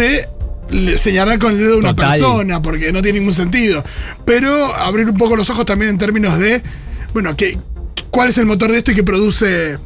de señalar con el dedo a una Total. persona, porque no tiene ningún sentido. Pero abrir un poco los ojos también en términos de, bueno, que, ¿cuál es el motor de esto y que produce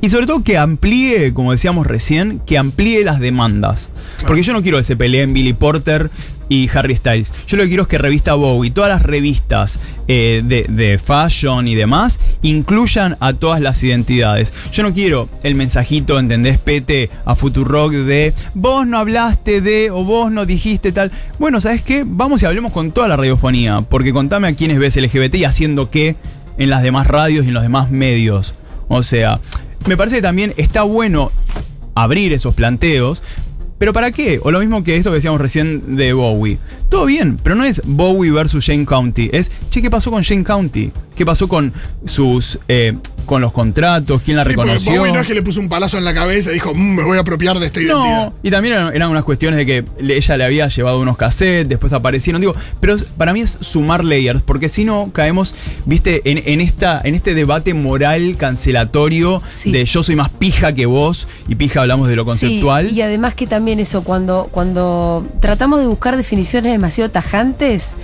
Y sobre todo que amplíe, como decíamos recién, que amplíe las demandas. Porque yo no quiero que se peleen Billy Porter y Harry Styles. Yo lo que quiero es que revista Bowie, todas las revistas eh, de, de fashion y demás, incluyan a todas las identidades. Yo no quiero el mensajito, ¿entendés? Pete a Futurock de vos no hablaste de o vos no dijiste tal. Bueno, ¿sabes qué? Vamos y hablemos con toda la radiofonía. Porque contame a quiénes ves LGBT y haciendo qué en las demás radios y en los demás medios. O sea, me parece que también está bueno abrir esos planteos. ¿Pero para qué? O lo mismo que esto que decíamos recién de Bowie. Todo bien, pero no es Bowie versus Shane County. Es, che, ¿qué pasó con Shane County? ¿Qué pasó con sus. eh, con los contratos? ¿Quién la Sí, porque reconoció? Bowie no es que le puso un palazo en la cabeza y dijo, "Mm, me voy a apropiar de esta identidad. No, y también eran, eran unas cuestiones de que ella le había llevado unos cassettes, después aparecieron. Digo, pero para mí es sumar layers, porque si no caemos, viste, en, en esta, en este debate moral cancelatorio Sí. de yo soy más pija que vos, y pija hablamos de lo conceptual. Sí, y además que también eso, cuando, cuando tratamos de buscar definiciones demasiado tajantes,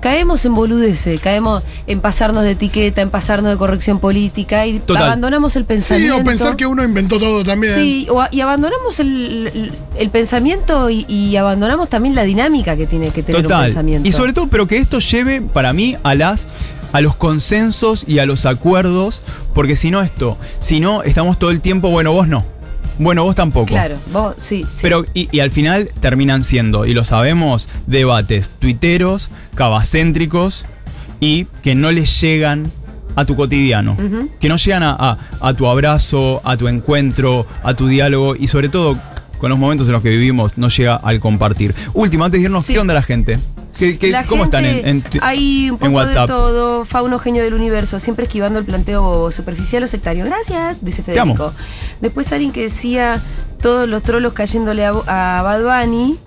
caemos en boludeces, caemos en pasarnos de etiqueta, en pasarnos de corrección política y Total. abandonamos el Sí, pensamiento. o pensar que uno inventó todo también. Sí, o y abandonamos el, el- el pensamiento y, y abandonamos también la dinámica que tiene que tener un Total. pensamiento. Y sobre todo, pero que esto lleve para mí a las a los consensos y a los acuerdos, porque si no esto, si no estamos todo el tiempo, bueno, vos no. Bueno, vos tampoco. Claro, vos, sí, sí. Pero, y, y al final terminan siendo, y lo sabemos, debates tuiteros, cabacéntricos y que no les llegan a tu cotidiano. Que no llegan a, a- a tu abrazo, a tu encuentro, a tu diálogo y sobre todo con los momentos en los que vivimos no llega al compartir. Último, antes de irnos, Sí. ¿qué onda la gente? ¿Qué- qué- La ¿Cómo están en, en Hay un en poco de WhatsApp? todo. Fauno genio del universo, siempre esquivando el planteo superficial o sectario. Gracias, dice. Federico. Después alguien que decía todos los trolos cayéndole a, a Bad Bunny,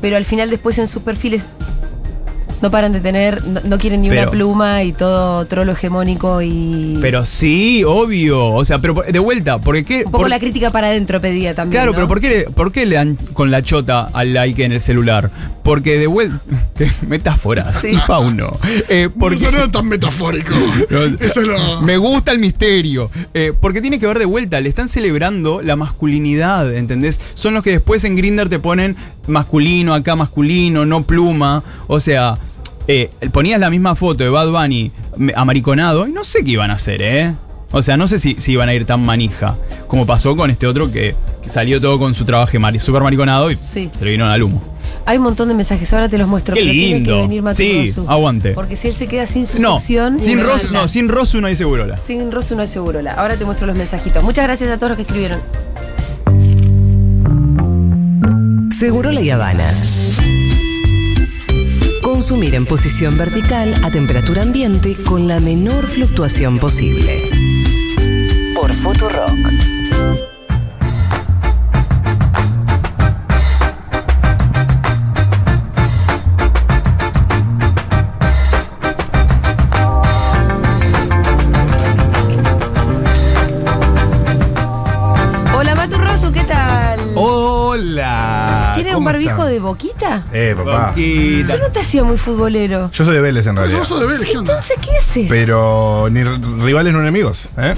pero al final después en sus perfiles no paran de tener, no, no quieren ni una pluma y todo trolo hegemónico y Pero sí, obvio. O sea, pero de vuelta, porque qué. un poco por- la crítica para adentro pedía también. Claro, ¿no? pero ¿por qué, ¿por qué le dan con la chota al like en el celular? Porque de vuelta. Metáforas. Sí. Fauno. Eh, porque, Eso no es tan metafórico. No, Eso es lo. Me gusta el misterio. Eh, porque tiene que ver de vuelta. Le están celebrando la masculinidad, ¿entendés? Son los que después en Grinder te ponen masculino, acá masculino, no pluma. O sea, eh, ponías la misma foto de Bad Bunny amariconado y no sé qué iban a hacer, ¿eh? O sea, no sé si, si iban a ir tan manija. Como pasó con este otro que, que salió todo con su trabajo mari, super mariconado y Sí. se le vino al humo. Hay un montón de mensajes, ahora te los muestro. Qué tiene lindo. que venir Sí, Rosu. aguante. Porque si él se queda sin su No, sección. sin Rosu, no, sin Rosu no hay segurola. Sin Rosu no hay Segurola. Ahora te muestro los mensajitos. Muchas gracias a todos los que escribieron. Seguro la Habana. Consumir en posición vertical a temperatura ambiente con la menor fluctuación posible. Por Futurock. De boquita? Eh, papá. Boquita. Yo no te hacía muy futbolero. Yo soy de Vélez en realidad. oso de ver, ¿qué onda? Entonces, ¿qué haces? Pero ni rivales no enemigos, ¿eh?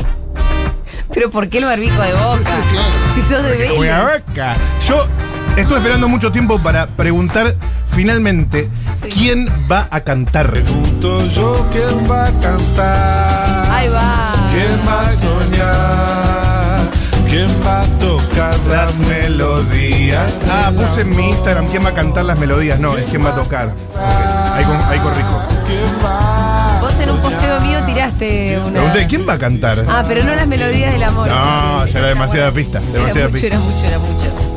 ¿Pero por qué el barbijo de boca? Sí, sí, claro. Si sos de Vélez. Juega vaca. Yo estuve esperando mucho tiempo para preguntar finalmente Sí. quién va a cantar. Pregunto yo quién va a cantar. Ahí va. ¿Quién va a soñar? ¿Quién va a tocar las melodías? Ah, puse en mi Instagram quién va a cantar las melodías. No, es quién va a tocar. Ok, Ahí, con- ahí corrijo. ¿Quién va? Vos en un posteo mío tiraste una. Pregunté, ¿quién va a cantar? Ah, pero no las melodías del amor. No, ya era demasiada buena. pista, Era demasiada mucho, pista. era mucho, era mucho. ¿Qué haces,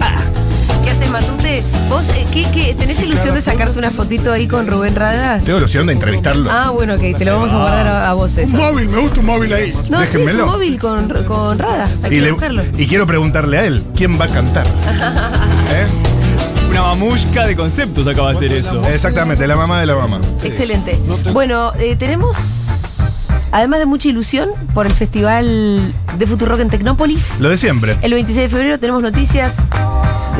Matute? ¿Vos eh, qué, qué, tenés ilusión de sacarte una fotito ahí con Rubén Rada? Tengo ilusión de entrevistarlo. Ah, bueno, ok, te lo vamos a guardar a, a vos Un móvil, me gusta un móvil ahí. No, sí, es Déjenmelo. un móvil con, con Rada. Hay y, que le- buscarlo. y quiero preguntarle a él, ¿quién va a cantar? ¿Eh? Una mamushka de conceptos acaba de hacer eso. Exactamente, la mamá de la mamá. Excelente. Bueno, eh, tenemos, además de mucha ilusión, por el Festival de Futurock en Tecnópolis. Lo de siempre. El 26 de febrero tenemos noticias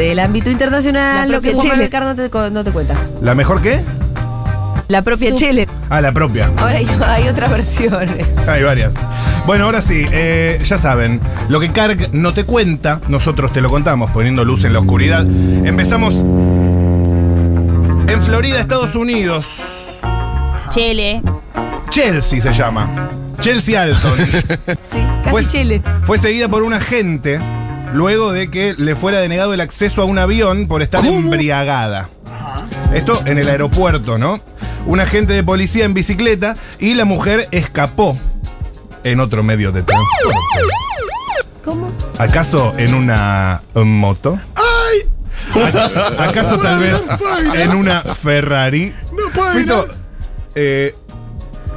Del ámbito internacional, lo que Chile. Manuel Carr no te, no te cuenta. ¿La mejor qué? La propia Su- Chile. Ah, la propia. Ahora hay, hay otras versiones. Hay varias. Bueno, ahora sí, eh, ya saben, lo que Karg no te cuenta, nosotros te lo contamos, poniendo luz en la oscuridad. Empezamos en Florida, Estados Unidos. Chile. Chelsea se llama. Chelsea Alton. Sí, casi Pues- Chile. Fue seguida por un agente luego de que le fuera denegado el acceso a un avión por estar embriagada. Esto en el aeropuerto, ¿no? Un agente de policía en bicicleta y la mujer escapó en otro medio de transporte. ¿Cómo? ¿Acaso en una moto? ¡Ay! ¿A- ¿Acaso tal vez en una Ferrari? No puedo eh,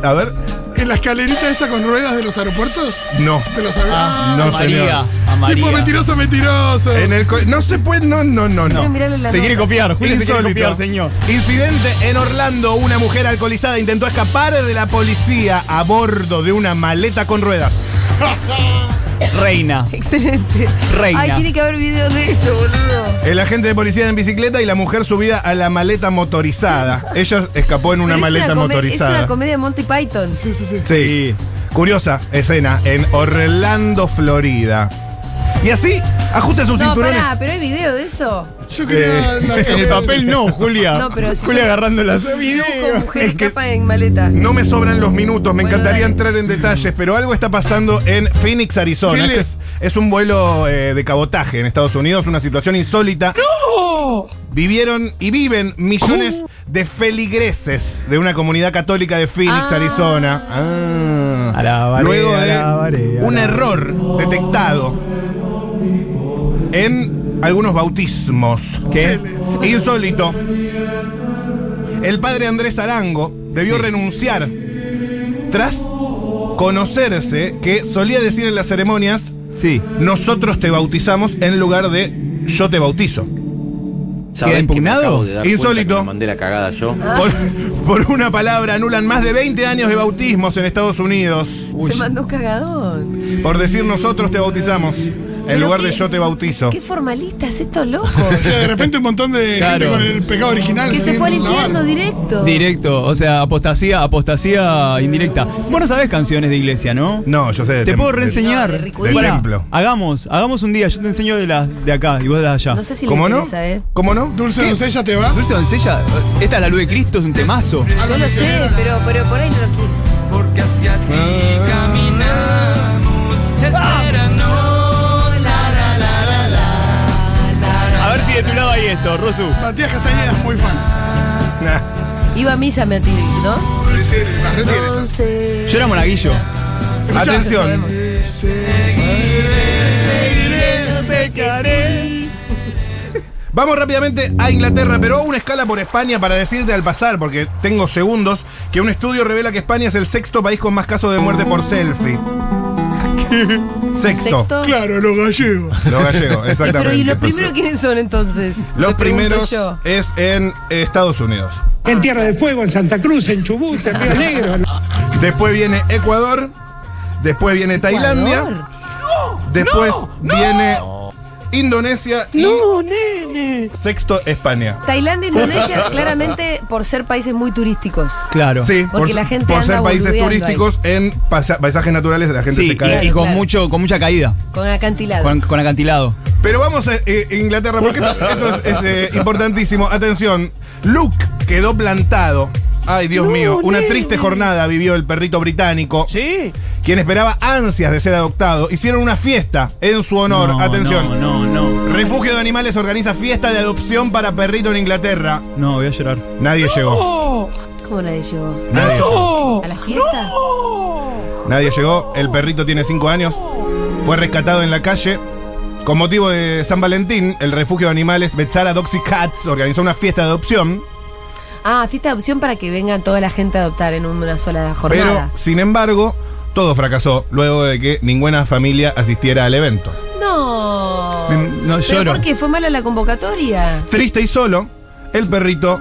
a ver, ¿En la escalerita esa con ruedas de los aeropuertos? no. De los aviones. Ah, no, a María. señor. A María. Tipo mentiroso, mentiroso. En el co- no se puede, no, no, no, no. la Se quiere nota. copiar, Julio se quiere Insólito. copiar, señor. Incidente en Orlando. Una mujer alcoholizada intentó escapar de la policía a bordo de una maleta con ruedas. Reina. Excelente. Reina. Ay, tiene que haber videos de eso, boludo. El agente de policía en bicicleta y la mujer subida a la maleta motorizada. Ella escapó en una Pero es maleta come- Es motorizada. una comedia de Monty Python. Sí, sí, sí. Sí. Curiosa escena en Orlando, Florida. Y así, ajuste sus No, cinturones. pará, pero hay video de eso. Yo quería. Eh, la- En el papel no, Julia. No, pero si Julia yo- agarrando las Yo busco mujer Es que- en maleta. No me sobran los minutos, me Bueno, encantaría dale. entrar en detalles, pero algo está pasando en Phoenix, Arizona. Chile. Este es, es un vuelo eh, de cabotaje en Estados Unidos, una situación insólita. Vivieron y viven millones de feligreses de una comunidad católica de Phoenix, Ah. Arizona. Ah. Alabaré, Luego de alabaré, un alabaré. error detectado en algunos bautismos. ¿Qué? Insólito. El padre Andrés Arango debió renunciar tras conocerse que solía decir en las ceremonias, Sí. nosotros te bautizamos en lugar de yo te bautizo. ¿Queda impugnado? Insólito. mandé la cagada yo. Por, por una palabra anulan más de 20 años de bautismos en Estados Unidos. Se mandó un cagadón. Por decir nosotros te bautizamos en lugar qué- de yo te bautizo. Qué formalistas estos locos. Che, de repente un montón de Claro. gente con el pecado original. que se fue al infierno directo. Directo, o sea, apostasía, apostasía indirecta. Vos no sabés canciones de iglesia, ¿no? No, yo sé de Te puedo reenseñar. No, de templo. Hagamos, hagamos un día. Yo te enseño de las de acá y vos de allá. No sé si ¿Cómo le no? interesa, ¿eh? ¿Cómo no? Dulce doncella te va. Dulce doncella, esta es la luz de Cristo, es un temazo. Yo lo sé, pero, pero por ahí no lo quiero. Porque hacia ti hay esto, Rosu. Matías Castañeda es muy fan. Nah. Iba a misa, atendí, ¿no? Sí, sí, la retiene. Entonces. Yo era monaguillo. Atención. Vamos rápidamente a Inglaterra, pero a una escala por España para decirte al pasar, porque tengo segundos, que un estudio revela que España es el sexto país con más casos de muerte por selfie. Sexto. Sexto. Claro, los gallegos. Los gallegos, exactamente. pero ¿y los primeros quiénes son entonces? Los Me primeros yo. es en Estados Unidos. En Tierra del Fuego, en Santa Cruz, en Chubut, en Río Negro. Después viene Ecuador. Después viene Tailandia. Ecuador. Después viene Indonesia y sexto España. Tailandia e Indonesia, claramente por ser países muy turísticos. Claro. Sí, Porque por, la gente por anda ser países turísticos en paisajes naturales la gente Sí, se cae. y, y con Claro. mucho, con mucha caída. Con acantilado. Con, con acantilado. Pero vamos a eh, Inglaterra porque esto, esto es, es, eh, importantísimo. Atención, Luke quedó plantado. Ay, Dios mío, una triste jornada vivió el perrito británico. Sí. Quien esperaba ansias de ser adoptado. Hicieron una fiesta en su honor. No, Atención. No, no, no. Refugio de Animales organiza fiesta de adopción para perrito en Inglaterra. No, voy a llorar. Nadie llegó. ¿Cómo nadie llegó? Nadie llegó. ¿A la fiesta? Nadie llegó. El perrito tiene 5 años. Fue rescatado en la calle. Con motivo de San Valentín, el refugio de animales Betzara Doxy Cats organizó una fiesta de adopción. Ah, fiesta de opción para que venga toda la gente a adoptar en una sola jornada. Pero, sin embargo, todo fracasó luego de que ninguna familia asistiera al evento. No. Me- no, ¿Pero lloro. por qué? ¿Fue mala la convocatoria? Triste y solo, el perrito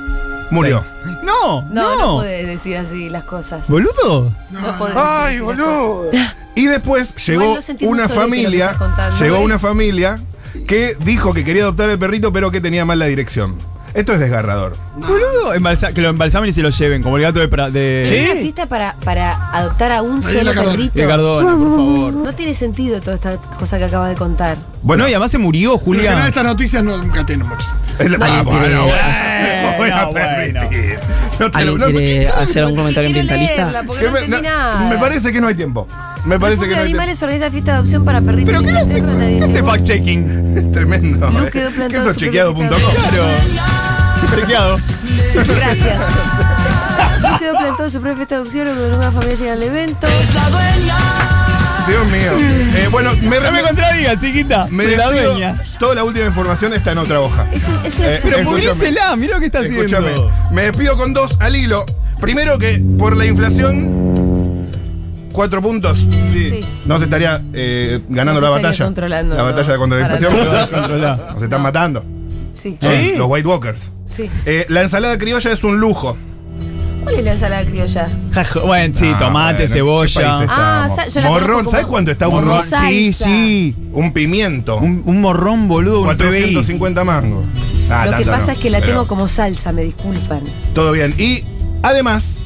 murió. No, No, no. no, podés decir así las cosas. ¿Boludo? No podés Ay, decir así las boludo. Y después llegó una un sorete lo que familia, estás contando, llegó ¿ves? una familia que dijo que quería adoptar el perrito, pero que tenía mal la dirección. Esto es desgarrador. Boludo, embalsa- que lo embalsamen y se lo lleven, como el gato de. pra- de Una fiesta para, para adoptar a un Ahí en la solo Cardona. perrito. de Cardona, por favor. No tiene sentido toda esta cosa que acaba de contar. Bueno, no, y además se murió, lo general estas noticias no, nunca tienen mucho. es la- ah, bueno, Bueno, voy a bueno. permitir. No te lo- ¿Alguien no- quiere hacer algún comentario Quiero ambientalista? leerla, porque que no me, entendí no, nada. me parece que no hay tiempo. Me parece que no hay tiempo. Animales organiza fiesta de adopción para perritos. ¿Pero qué en le hace? Inglaterra, nadie ¿Qué este llegó. fact-checking? Es tremendo. Luke eh. quedó ¿Qué plantado sos su chequeado.com? Claro. Gracias. Luke quedó plantado su de adopción cuando alguna familia llega al evento. Dios mío. Eh, bueno, me, No me contradigas, chiquita. me de la despido. dueña. Toda la última información está en otra hoja. Es un, es un Eh, Pero Escúchame. pudrísela, mira lo que está Escúchame, haciendo. me despido con dos al hilo. Primero que por la inflación, cuatro puntos. Sí. Sí. No se estaría eh, ganando No la se estaría batalla. controlando, la no. batalla contra la inflación. Nos están matando. Sí. ¿Sí? Los White Walkers. Sí. Eh, la ensalada criolla es un lujo. ¿Cuál es la ensalada criolla? Bueno, sí, Ah, tomate, bueno, ¿en qué cebolla. Ah, estamos? sa- yo la morrón, conozco como- ¿sabes cuánto está un como morrón? salsa. Sí, sí. Un pimiento. Un, un morrón, boludo, un PBI. 450 mangos. Ah, Lo que tanto pasa no, es que la pero tengo como salsa, me disculpan. Todo bien. Y además,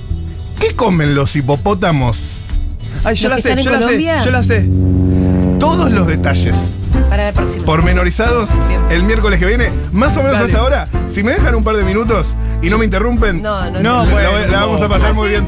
¿qué comen los hipopótamos? Ay, yo ¿Los la que están sé, en yo la sé, Colombia? yo la sé. Todos los detalles Para la próxima. pormenorizados Bien. el miércoles que viene, más o menos Dale. hasta ahora. Si me dejan un par de minutos y no me interrumpen, No, no, No, la, bueno, vamos a pasar muy Así bien